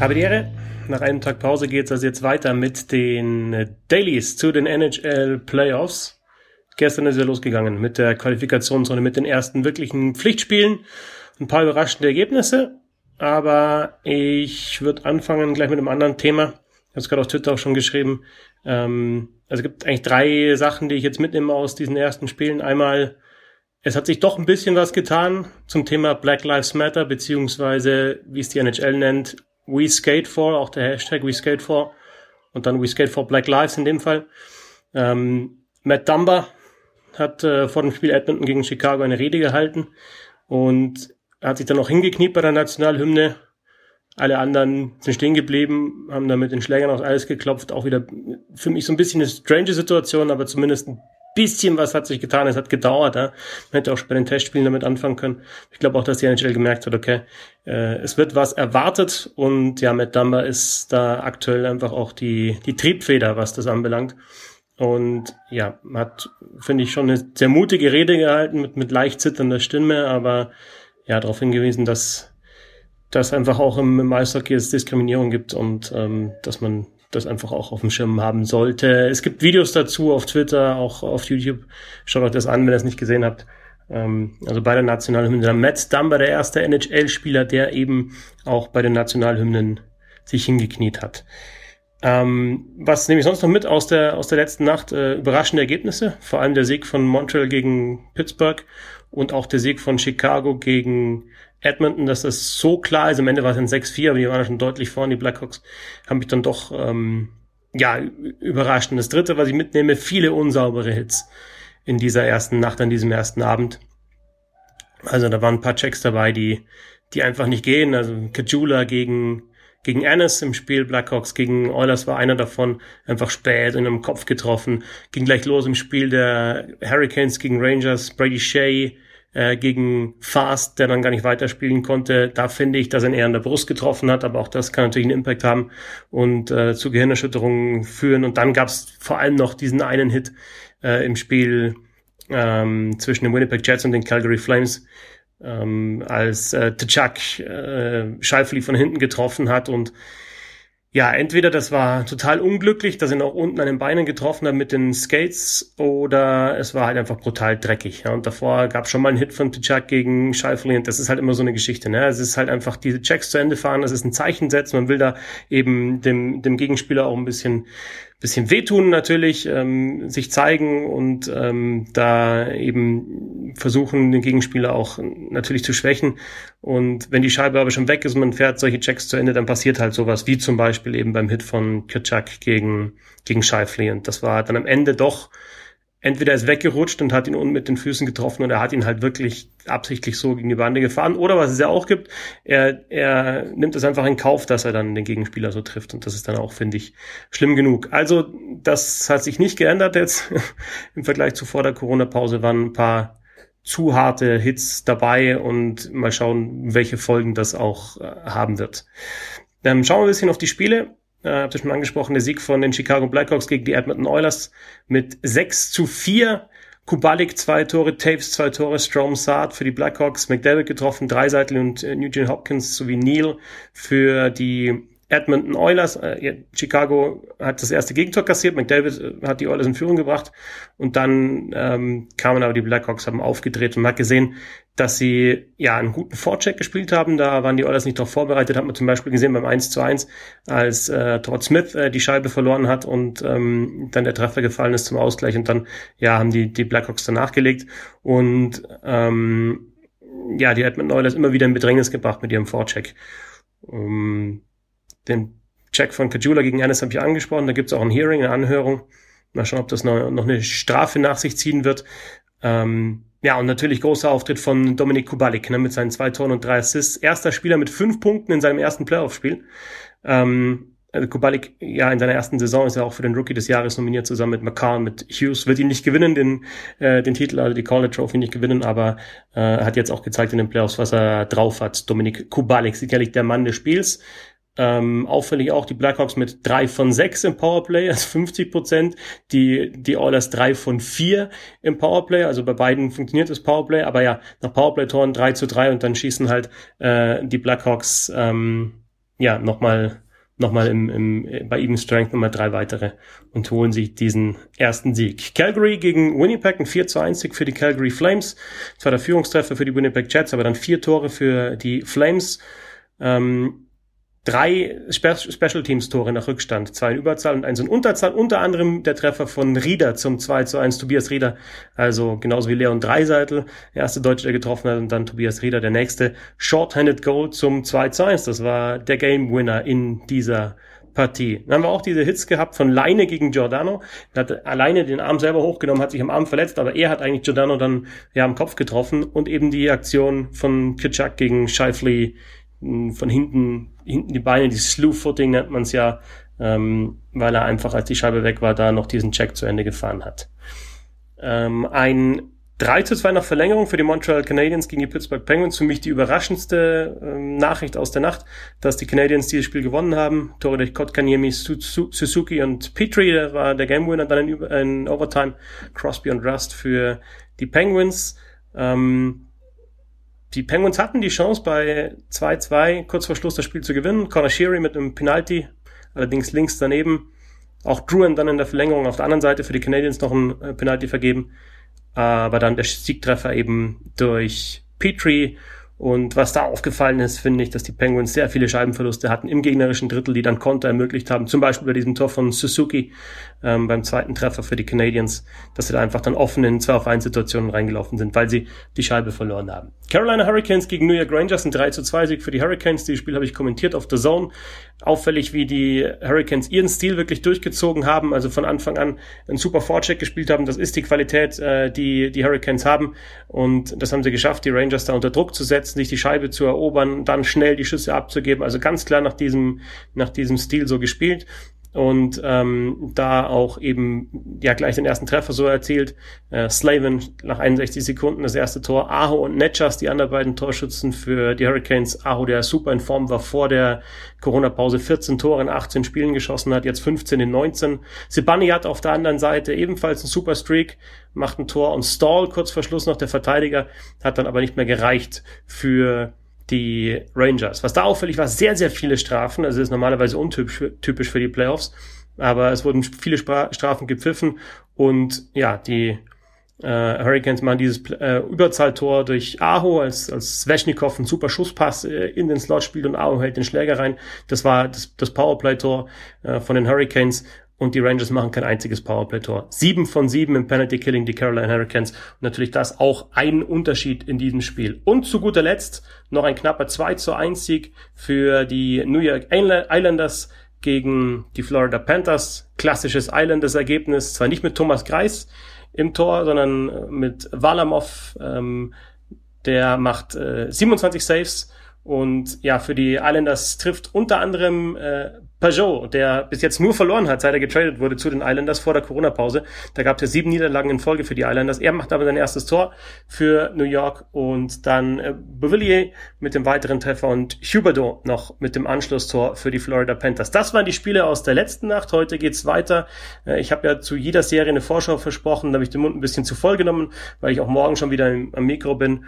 Habe die Ehre. Nach einem Tag Pause geht es also jetzt weiter mit den Dailies zu den NHL Playoffs. Gestern ist ja losgegangen mit der Qualifikationsrunde, mit den ersten wirklichen Pflichtspielen. Ein paar überraschende Ergebnisse. Aber ich würde anfangen gleich mit einem anderen Thema. Ich habe es gerade auf Twitter auch schon geschrieben. Ähm, also es gibt eigentlich drei Sachen, die ich jetzt mitnehme aus diesen ersten Spielen. Einmal, es hat sich doch ein bisschen was getan zum Thema Black Lives Matter, beziehungsweise, wie es die NHL nennt, We Skate For, auch der Hashtag We Skate For und dann We Skate For Black Lives in dem Fall. Ähm, Matt Dumba hat äh, vor dem Spiel Edmonton gegen Chicago eine Rede gehalten und hat sich dann noch hingekniet bei der Nationalhymne. Alle anderen sind stehen geblieben, haben da mit den Schlägern aufs Eis geklopft. Auch wieder für mich so ein bisschen eine strange Situation, aber zumindest ein bisschen was hat sich getan. Es hat gedauert. Ja. Man hätte auch bei den Testspielen damit anfangen können. Ich glaube auch, dass die NHL gemerkt hat, okay, äh, es wird was erwartet und ja, Matt Dumber ist da aktuell einfach auch die, die Triebfeder, was das anbelangt. Und ja, hat, finde ich, schon eine sehr mutige Rede gehalten mit, mit leicht zitternder Stimme, aber ja, darauf hingewiesen, dass dass einfach auch im, im Eishockey es Diskriminierung gibt und ähm, dass man das einfach auch auf dem Schirm haben sollte. Es gibt Videos dazu auf Twitter, auch auf YouTube. Schaut euch das an, wenn ihr es nicht gesehen habt. Ähm, also bei der Nationalhymne. Matt Dumber, der erste NHL-Spieler, der eben auch bei den Nationalhymnen sich hingekniet hat. Ähm, was nehme ich sonst noch mit aus der, aus der letzten Nacht? Äh, überraschende Ergebnisse, vor allem der Sieg von Montreal gegen Pittsburgh und auch der Sieg von Chicago gegen Edmonton, dass das so klar ist. Am Ende war es ein 6-4, aber die waren schon deutlich vorne. Die Blackhawks haben mich dann doch ähm, ja überrascht. Und das Dritte, was ich mitnehme, viele unsaubere Hits in dieser ersten Nacht, an diesem ersten Abend. Also da waren ein paar Checks dabei, die die einfach nicht gehen. Also Kajula gegen gegen Ennis im Spiel, Blackhawks gegen Oilers war einer davon einfach spät in einem Kopf getroffen. Ging gleich los im Spiel der Hurricanes gegen Rangers, Brady Shea äh, gegen Fast, der dann gar nicht weiterspielen konnte. Da finde ich, dass er ihn eher an der Brust getroffen hat, aber auch das kann natürlich einen Impact haben und äh, zu Gehirnerschütterungen führen. Und dann gab es vor allem noch diesen einen Hit äh, im Spiel ähm, zwischen den Winnipeg Jets und den Calgary Flames, ähm, als äh, Tchak äh, Scheifeli von hinten getroffen hat und ja, entweder das war total unglücklich, dass er auch unten an den Beinen getroffen hat mit den Skates, oder es war halt einfach brutal dreckig. Ja. Und davor gab es schon mal einen Hit von Tchak gegen Scheifeli und das ist halt immer so eine Geschichte. Ne? Es ist halt einfach diese Checks zu Ende fahren, das ist ein Zeichen setzen, man will da eben dem, dem Gegenspieler auch ein bisschen bisschen wehtun natürlich, ähm, sich zeigen und ähm, da eben versuchen, den Gegenspieler auch natürlich zu schwächen. Und wenn die Scheibe aber schon weg ist und man fährt solche Checks zu Ende, dann passiert halt sowas, wie zum Beispiel eben beim Hit von Kitschak gegen, gegen Scheifli. Und das war dann am Ende doch entweder ist weggerutscht und hat ihn unten mit den Füßen getroffen und er hat ihn halt wirklich absichtlich so gegen die Bande gefahren. Oder was es ja auch gibt, er, er nimmt es einfach in Kauf, dass er dann den Gegenspieler so trifft. Und das ist dann auch, finde ich, schlimm genug. Also das hat sich nicht geändert jetzt. Im Vergleich zu vor der Corona-Pause waren ein paar zu harte Hits dabei und mal schauen, welche Folgen das auch äh, haben wird. Dann schauen wir ein bisschen auf die Spiele äh, habt ihr schon angesprochen, der Sieg von den Chicago Blackhawks gegen die Edmonton Oilers mit 6 zu 4. Kubalik zwei Tore, Taves zwei Tore, Strom Saad für die Blackhawks, McDavid getroffen, Dreiseitel und äh, Eugene Hopkins sowie Neal für die Edmonton Oilers. Äh, Chicago hat das erste Gegentor kassiert, McDavid äh, hat die Oilers in Führung gebracht und dann ähm, kamen aber die Blackhawks, haben aufgedreht und man hat gesehen, dass sie ja einen guten Vorcheck gespielt haben. Da waren die Oilers nicht darauf vorbereitet, hat man zum Beispiel gesehen beim 1 zu 1, als äh, Todd Smith äh, die Scheibe verloren hat und ähm, dann der Treffer gefallen ist zum Ausgleich und dann ja haben die, die Blackhawks danach gelegt und ähm, ja, die Edmonton Oilers immer wieder in Bedrängnis gebracht mit ihrem Vorcheck. Um, den Check von Kajula gegen Ennis habe ich angesprochen. Da gibt es auch ein Hearing, eine Anhörung. Mal schauen, ob das noch, noch eine Strafe nach sich ziehen wird. Ähm, ja, und natürlich großer Auftritt von Dominik Kubalik ne, mit seinen zwei Toren und drei Assists. Erster Spieler mit fünf Punkten in seinem ersten Playoff-Spiel. Ähm, also Kubalik, ja, in seiner ersten Saison ist er auch für den Rookie des Jahres nominiert, zusammen mit McCann, mit Hughes. Wird ihn nicht gewinnen, den, äh, den Titel, also die College Trophy nicht gewinnen, aber äh, hat jetzt auch gezeigt in den Playoffs, was er drauf hat. Dominik Kubalik, sicherlich der Mann des Spiels. Ähm, auffällig auch die Blackhawks mit drei von sechs im Powerplay, also 50 Prozent. Die, die Oilers drei von vier im Powerplay. Also bei beiden funktioniert das Powerplay. Aber ja, nach Powerplay-Toren drei zu drei und dann schießen halt äh, die Blackhawks ähm, ja, nochmal nochmal im, im, bei Even Strength nochmal drei weitere und holen sich diesen ersten Sieg. Calgary gegen Winnipeg, ein 4 zu 1 Sieg für die Calgary Flames. Zwar der Führungstreffer für die Winnipeg Jets, aber dann vier Tore für die Flames. Ähm, drei Spe Special Teams Tore nach Rückstand, zwei in Überzahl und eins in Unterzahl, unter anderem der Treffer von Rieder zum 2 zu 1, Tobias Rieder, also genauso wie Leon Dreiseitel, der erste Deutsche, der getroffen hat und dann Tobias Rieder, der nächste. Short-Handed Goal zum 2 zu 1, das war der Game Winner in dieser Partie. Dann haben wir auch diese Hits gehabt von Leine gegen Giordano. Er hat alleine den Arm selber hochgenommen, hat sich am Arm verletzt, aber er hat eigentlich Giordano dann ja am Kopf getroffen. Und eben die Aktion von Kitschak gegen Scheifli von hinten, hinten die Beine, die Slew-Footing nennt man es ja, ähm, weil er einfach, als die Scheibe weg war, da noch diesen Check zu Ende gefahren hat. Ähm, ein 3 zu 2 nach Verlängerung für die Montreal Canadiens gegen die Pittsburgh Penguins. Für mich die überraschendste ähm, Nachricht aus der Nacht, dass die Canadiens dieses Spiel gewonnen haben. Tore durch Kotkaniemi, Suzuki und Petrie, der war der Game Winner dann in, in Overtime. Crosby und Rust für die Penguins. Ähm, die Penguins hatten die Chance bei 2-2 kurz vor Schluss das Spiel zu gewinnen. Connor Sheary mit einem Penalty, allerdings links daneben. Auch Druin dann in der Verlängerung auf der anderen Seite für die Canadiens noch ein äh, Penalty vergeben. Aber dann der Siegtreffer eben durch Petrie und was da aufgefallen ist, finde ich, dass die Penguins sehr viele Scheibenverluste hatten im gegnerischen Drittel, die dann Konter ermöglicht haben. Zum Beispiel bei diesem Tor von Suzuki ähm, beim zweiten Treffer für die Canadiens, dass sie da einfach dann offen in 2 auf 1 Situationen reingelaufen sind, weil sie die Scheibe verloren haben. Carolina Hurricanes gegen New York Rangers, ein 3 zu 2 Sieg für die Hurricanes. Dieses Spiel habe ich kommentiert auf The Zone. Auffällig, wie die Hurricanes ihren Stil wirklich durchgezogen haben, also von Anfang an einen super Vorcheck gespielt haben. Das ist die Qualität, äh, die die Hurricanes haben. Und das haben sie geschafft, die Rangers da unter Druck zu setzen, sich die Scheibe zu erobern, dann schnell die Schüsse abzugeben. Also ganz klar nach diesem, nach diesem Stil so gespielt und ähm, da auch eben ja gleich den ersten Treffer so erzielt. Äh, Slavin nach 61 Sekunden das erste Tor. Aho und Netschas, die anderen beiden Torschützen für die Hurricanes. Aho, der super in Form war vor der Corona-Pause, 14 Tore in 18 Spielen geschossen hat, jetzt 15 in 19. Sibani hat auf der anderen Seite ebenfalls einen super Streak, macht ein Tor und Stall kurz vor Schluss noch der Verteidiger, hat dann aber nicht mehr gereicht für die Rangers. Was da auffällig war, sehr, sehr viele Strafen. Also ist normalerweise untypisch für die Playoffs. Aber es wurden viele Strafen gepfiffen und ja, die äh, Hurricanes machen dieses äh, Überzahltor durch Aho, als, als Sveshnikov einen super Schusspass äh, in den Slot spielt und Aho hält den Schläger rein. Das war das, das Powerplay-Tor äh, von den Hurricanes und die Rangers machen kein einziges Powerplay-Tor. Sieben von sieben im Penalty-Killing, die Carolina Hurricanes. Und natürlich das auch ein Unterschied in diesem Spiel. Und zu guter Letzt noch ein knapper 2 zu 1 Sieg für die New York Islanders gegen die Florida Panthers. Klassisches Islanders-Ergebnis, zwar nicht mit Thomas Greis im Tor, sondern mit Valamov. Ähm, der macht äh, 27 Saves und ja, für die Islanders trifft unter anderem äh, Peugeot, der bis jetzt nur verloren hat, seit er getradet wurde zu den Islanders vor der Corona-Pause. Da gab es ja sieben Niederlagen in Folge für die Islanders. Er macht aber sein erstes Tor für New York und dann äh, Beauvillier mit dem weiteren Treffer und Huberdeau noch mit dem Anschlusstor für die Florida Panthers. Das waren die Spiele aus der letzten Nacht. Heute geht's weiter. Äh, ich habe ja zu jeder Serie eine Vorschau versprochen, da habe ich den Mund ein bisschen zu voll genommen, weil ich auch morgen schon wieder am Mikro bin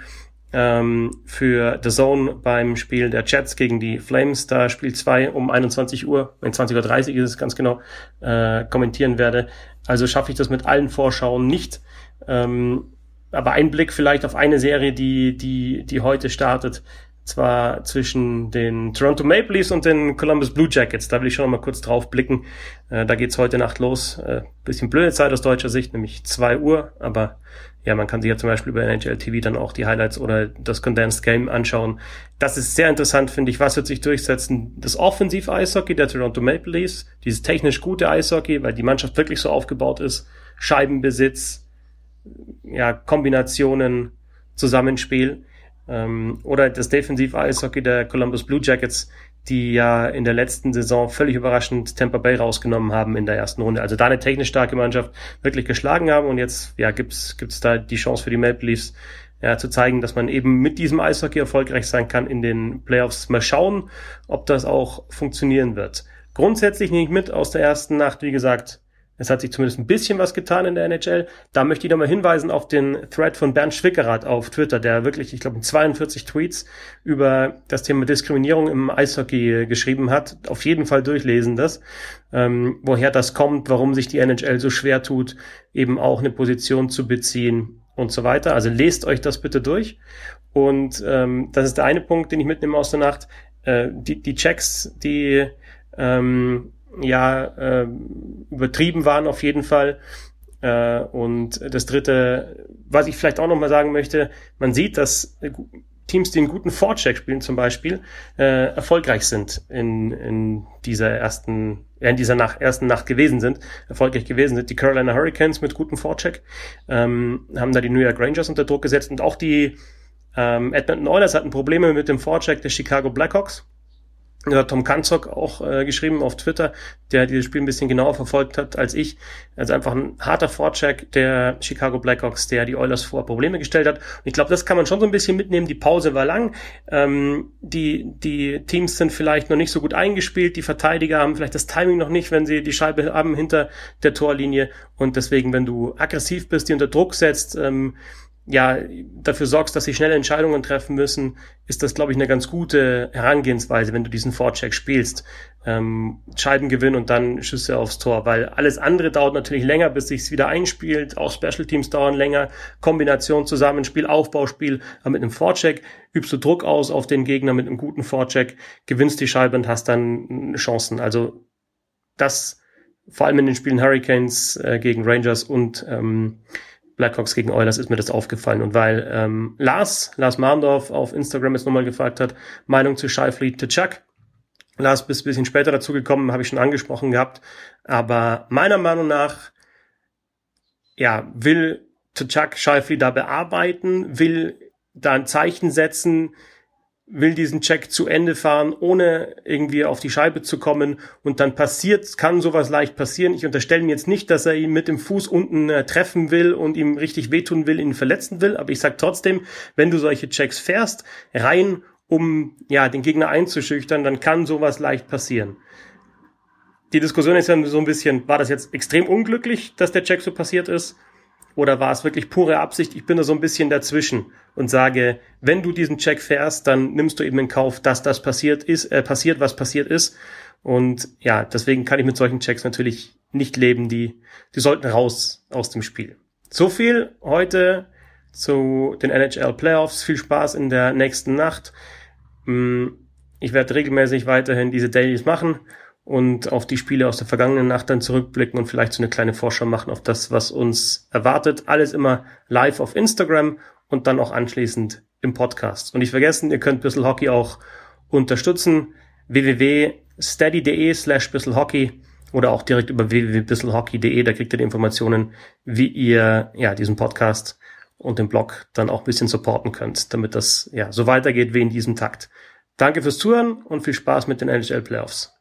ähm, für The Zone beim Spiel der Jets gegen die Flames, da Spiel 2 um 21 Uhr, wenn 20.30 Uhr ist es ganz genau, äh, kommentieren werde. Also schaffe ich das mit allen Vorschauen nicht. Ähm, aber ein Blick vielleicht auf eine Serie, die, die, die heute startet, zwar zwischen den Toronto Maple Leafs und den Columbus Blue Jackets. Da will ich schon mal kurz drauf blicken. Äh, da geht's heute Nacht los. Äh, bisschen blöde Zeit aus deutscher Sicht, nämlich zwei Uhr, aber ja, man kann sich ja zum Beispiel über NHL TV dann auch die Highlights oder das Condensed Game anschauen. Das ist sehr interessant, finde ich. Was wird sich durchsetzen? Das Offensiv-Eishockey der Toronto Maple Leafs, dieses technisch gute Eishockey, weil die Mannschaft wirklich so aufgebaut ist. Scheibenbesitz, ja, Kombinationen, Zusammenspiel. Ähm, oder das Defensiv-Eishockey der Columbus Blue Jackets, die ja in der letzten Saison völlig überraschend Tampa Bay rausgenommen haben in der ersten Runde. Also da eine technisch starke Mannschaft wirklich geschlagen haben und jetzt ja gibt's gibt's da die Chance für die Maple Leafs ja, zu zeigen, dass man eben mit diesem Eishockey erfolgreich sein kann in den Playoffs. Mal schauen, ob das auch funktionieren wird. Grundsätzlich nehme ich mit aus der ersten Nacht, wie gesagt, Es hat sich zumindest ein bisschen was getan in der NHL. Da möchte ich nochmal hinweisen auf den Thread von Bernd Schwickerath auf Twitter, der wirklich, ich glaube, 42 Tweets über das Thema Diskriminierung im Eishockey geschrieben hat. Auf jeden Fall durchlesen das, ähm, woher das kommt, warum sich die NHL so schwer tut, eben auch eine Position zu beziehen und so weiter. Also lest euch das bitte durch. Und ähm, das ist der eine Punkt, den ich mitnehme aus der Nacht. Äh, die, die Checks, die ähm, ja äh, übertrieben waren auf jeden Fall. Äh, und das dritte, was ich vielleicht auch nochmal sagen möchte, man sieht, dass Teams, die einen guten Vorcheck spielen zum Beispiel, äh, erfolgreich sind in, in dieser ersten, in dieser Nacht, ersten Nacht gewesen sind, erfolgreich gewesen sind. Die Carolina Hurricanes mit gutem Vorcheck ähm, haben da die New York Rangers unter Druck gesetzt und auch die ähm, Edmonton Oilers hatten Probleme mit dem Vorcheck der Chicago Blackhawks hat Tom Kanzok auch äh, geschrieben auf Twitter, der dieses Spiel ein bisschen genauer verfolgt hat als ich. Also einfach ein harter Vorcheck der Chicago Blackhawks, der die Oilers vor Probleme gestellt hat. Und ich glaube, das kann man schon so ein bisschen mitnehmen. Die Pause war lang. Ähm, die, die Teams sind vielleicht noch nicht so gut eingespielt. Die Verteidiger haben vielleicht das Timing noch nicht, wenn sie die Scheibe haben hinter der Torlinie. Und deswegen, wenn du aggressiv bist, die unter Druck setzt, ähm, ja, dafür sorgst, dass sie schnelle Entscheidungen treffen müssen, ist das, glaube ich, eine ganz gute Herangehensweise, wenn du diesen Vorcheck spielst. Ähm, Scheibengewinn und dann Schüsse aufs Tor, weil alles andere dauert natürlich länger, bis sich's wieder einspielt. Auch Special Teams dauern länger. Kombination, Zusammenspiel, Aufbauspiel. Aber mit einem Vorcheck übst du Druck aus auf den Gegner mit einem guten Vorcheck, gewinnst die Scheibe und hast dann Chancen. Also das vor allem in den Spielen Hurricanes äh, gegen Rangers und ähm, Blackhawks gegen Oilers ist mir das aufgefallen. Und weil ähm, Lars, Lars Marndorf auf Instagram jetzt nochmal gefragt hat, Meinung zu Scheifli to Chuck. Lars ein bisschen später dazu gekommen, habe ich schon angesprochen gehabt. Aber meiner Meinung nach, ja, will Chuck Scheifli da bearbeiten, will da ein Zeichen setzen, will diesen Check zu Ende fahren, ohne irgendwie auf die Scheibe zu kommen und dann passiert, kann sowas leicht passieren. Ich unterstelle ihm jetzt nicht, dass er ihn mit dem Fuß unten äh, treffen will und ihm richtig wehtun will, ihn verletzen will, aber ich sag trotzdem, wenn du solche Checks fährst, rein um ja den Gegner einzuschüchtern, dann kann sowas leicht passieren. Die Diskussion ist ja so ein bisschen, war das jetzt extrem unglücklich, dass der Check so passiert ist? Oder war es wirklich pure Absicht? Ich bin da so ein bisschen dazwischen und sage, wenn du diesen Check fährst, dann nimmst du eben in Kauf, dass das passiert ist, äh, passiert, was passiert ist. Und ja, deswegen kann ich mit solchen Checks natürlich nicht leben. Die, die sollten raus aus dem Spiel. So viel heute zu den NHL Playoffs. Viel Spaß in der nächsten Nacht. Mm, ich werde regelmäßig weiterhin diese Dailies machen und auf die Spiele aus der vergangenen Nacht dann zurückblicken und vielleicht so eine kleine Vorschau machen auf das, was uns erwartet. Alles immer live auf Instagram und dann auch anschließend im Podcast. Und nicht vergessen, ihr könnt Bissl Hockey auch unterstützen. www.steady.de slash Hockey oder auch direkt über www.bisselhockey.de. Da kriegt ihr die Informationen, wie ihr ja diesen Podcast und den Blog dann auch ein bisschen supporten könnt, damit das ja so weitergeht wie in diesem Takt. Danke fürs Zuhören und viel Spaß mit den NHL Playoffs.